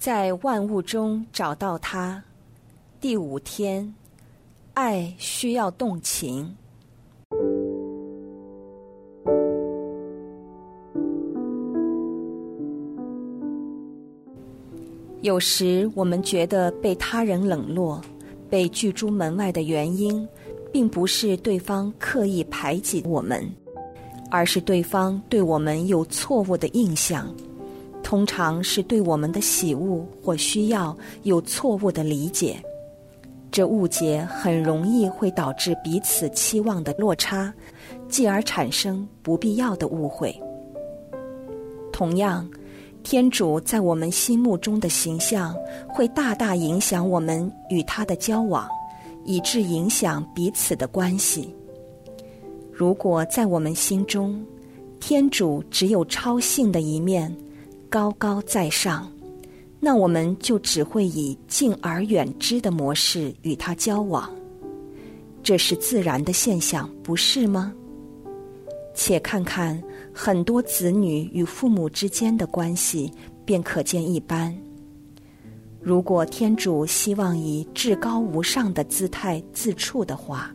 在万物中找到他。第五天，爱需要动情。有时我们觉得被他人冷落、被拒诸门外的原因，并不是对方刻意排挤我们，而是对方对我们有错误的印象，通常是对我们的喜恶或需要有错误的理解。这误解很容易会导致彼此期望的落差，继而产生不必要的误会。同样。天主在我们心目中的形象，会大大影响我们与他的交往，以致影响彼此的关系。如果在我们心中，天主只有超性的一面，高高在上，那我们就只会以敬而远之的模式与他交往。这是自然的现象，不是吗？且看看。很多子女与父母之间的关系便可见一斑。如果天主希望以至高无上的姿态自处的话，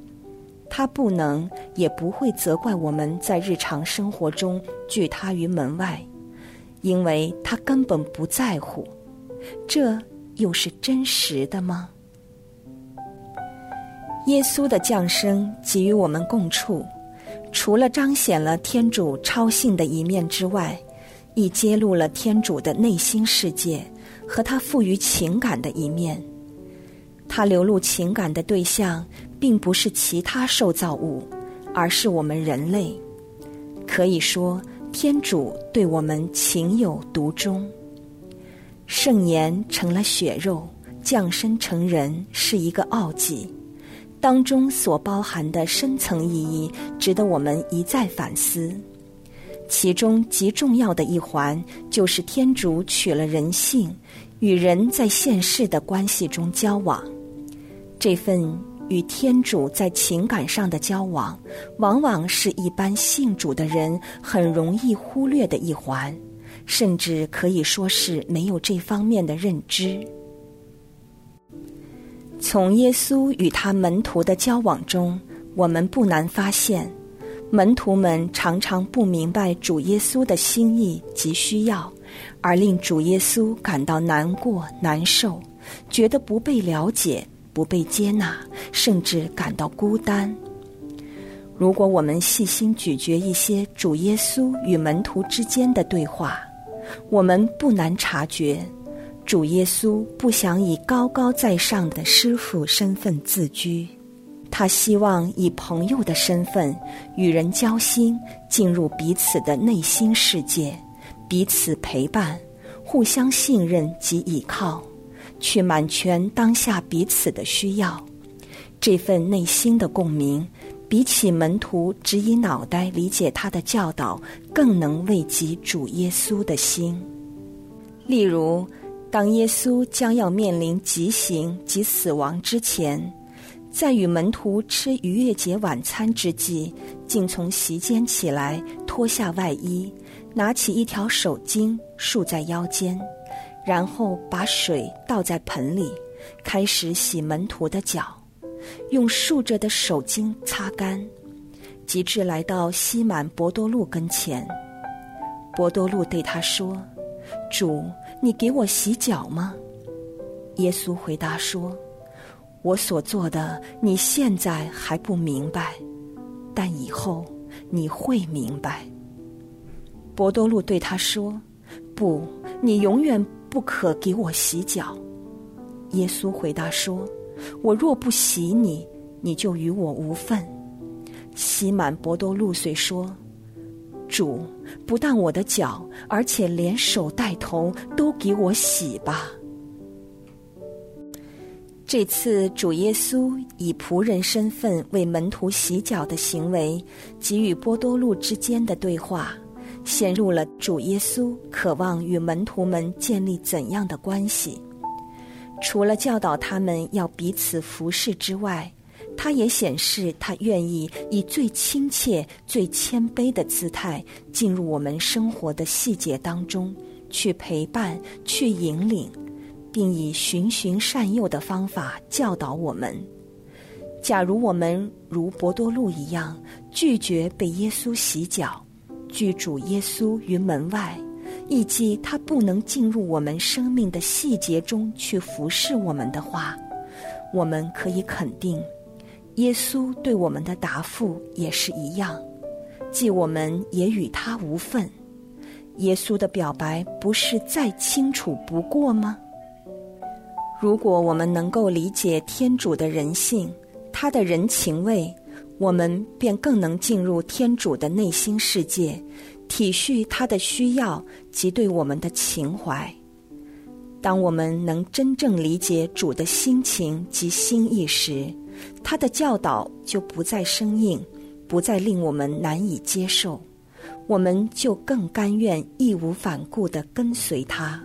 他不能也不会责怪我们在日常生活中拒他于门外，因为他根本不在乎。这又是真实的吗？耶稣的降生给予我们共处。除了彰显了天主超性的一面之外，亦揭露了天主的内心世界和他赋予情感的一面。他流露情感的对象，并不是其他受造物，而是我们人类。可以说，天主对我们情有独钟。圣言成了血肉，降生成人，是一个奥迹。当中所包含的深层意义，值得我们一再反思。其中极重要的一环，就是天主取了人性，与人在现世的关系中交往。这份与天主在情感上的交往，往往是一般信主的人很容易忽略的一环，甚至可以说是没有这方面的认知。从耶稣与他门徒的交往中，我们不难发现，门徒们常常不明白主耶稣的心意及需要，而令主耶稣感到难过、难受，觉得不被了解、不被接纳，甚至感到孤单。如果我们细心咀嚼一些主耶稣与门徒之间的对话，我们不难察觉。主耶稣不想以高高在上的师傅身份自居，他希望以朋友的身份与人交心，进入彼此的内心世界，彼此陪伴，互相信任及依靠，去满全当下彼此的需要。这份内心的共鸣，比起门徒只以脑袋理解他的教导，更能慰藉主耶稣的心。例如。当耶稣将要面临极刑及死亡之前，在与门徒吃逾越节晚餐之际，竟从席间起来，脱下外衣，拿起一条手巾束在腰间，然后把水倒在盆里，开始洗门徒的脚，用竖着的手巾擦干，及至来到西满博多禄跟前，博多禄对他说：“主。”你给我洗脚吗？耶稣回答说：“我所做的，你现在还不明白，但以后你会明白。”博多禄对他说：“不，你永远不可给我洗脚。”耶稣回答说：“我若不洗你，你就与我无份。”西满博多禄遂说。主，不但我的脚，而且连手带头都给我洗吧。这次主耶稣以仆人身份为门徒洗脚的行为，给予波多禄之间的对话，陷入了主耶稣渴望与门徒们建立怎样的关系。除了教导他们要彼此服侍之外，他也显示，他愿意以最亲切、最谦卑的姿态进入我们生活的细节当中，去陪伴、去引领，并以循循善诱的方法教导我们。假如我们如博多禄一样拒绝被耶稣洗脚，拒主耶稣于门外，以及他不能进入我们生命的细节中去服侍我们的话，我们可以肯定，耶稣对我们的答复也是一样，即我们也与他无份。耶稣的表白不是再清楚不过吗？如果我们能够理解天主的人性，他的人情味，我们便更能进入天主的内心世界，体恤他的需要及对我们的情怀。当我们能真正理解主的心情及心意时，他的教导就不再生硬，不再令我们难以接受。我们就更甘愿义无反顾地跟随他，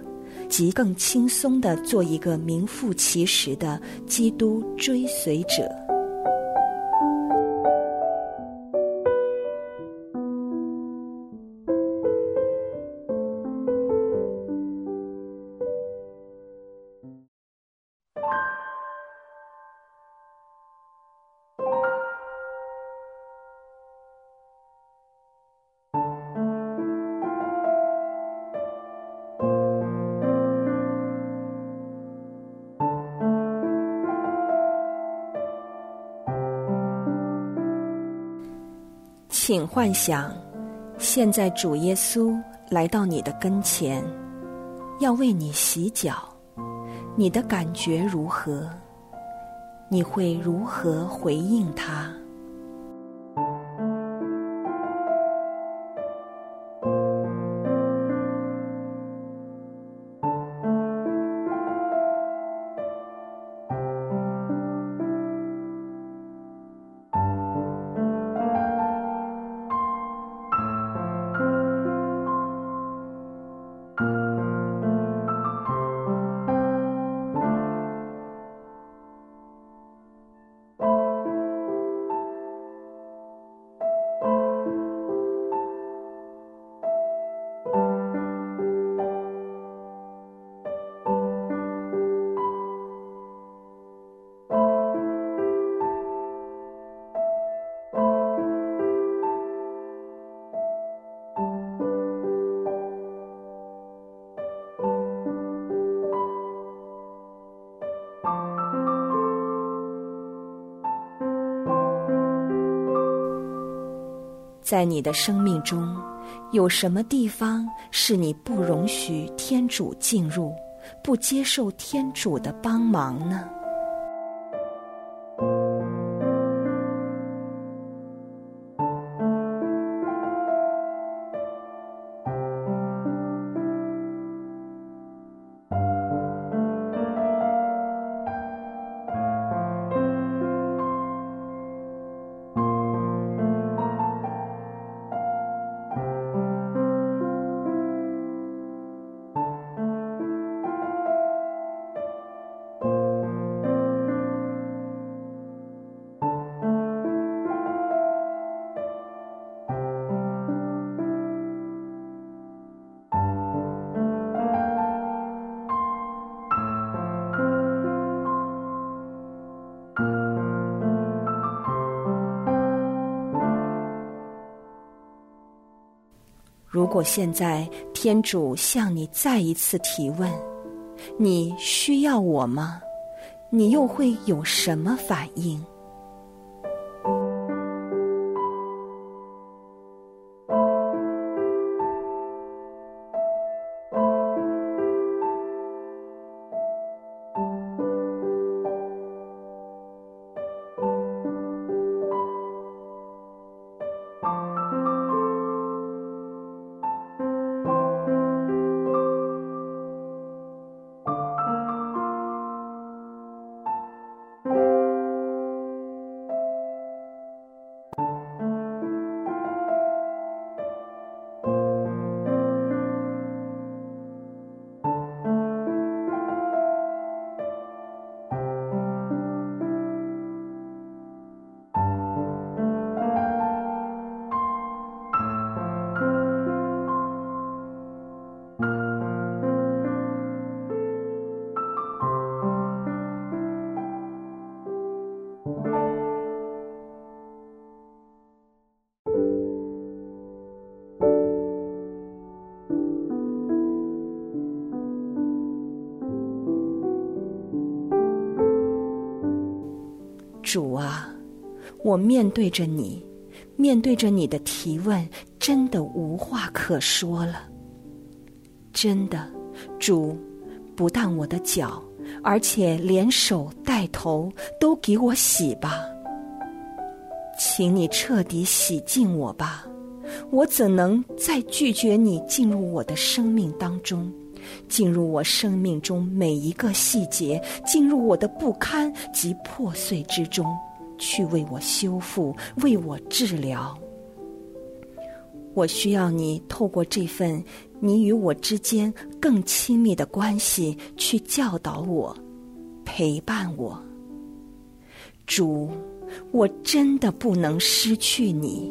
即更轻松地做一个名副其实的基督追随者。请幻想，现在主耶稣来到你的跟前，要为你洗脚，你的感觉如何？你会如何回应他？在你的生命中，有什么地方是你不容许天主进入、不接受天主的帮忙呢？如果现在天主向你再一次提问，你需要我吗？你又会有什么反应？啊，我面对着你，面对着你的提问，真的无话可说了。真的，主，不但我的脚，而且连手带头都给我洗吧。请你彻底洗净我吧，我怎能再拒绝你进入我的生命当中？进入我生命中每一个细节，进入我的不堪及破碎之中，去为我修复，为我治疗。我需要你透过这份你与我之间更亲密的关系，去教导我，陪伴我。主，我真的不能失去你。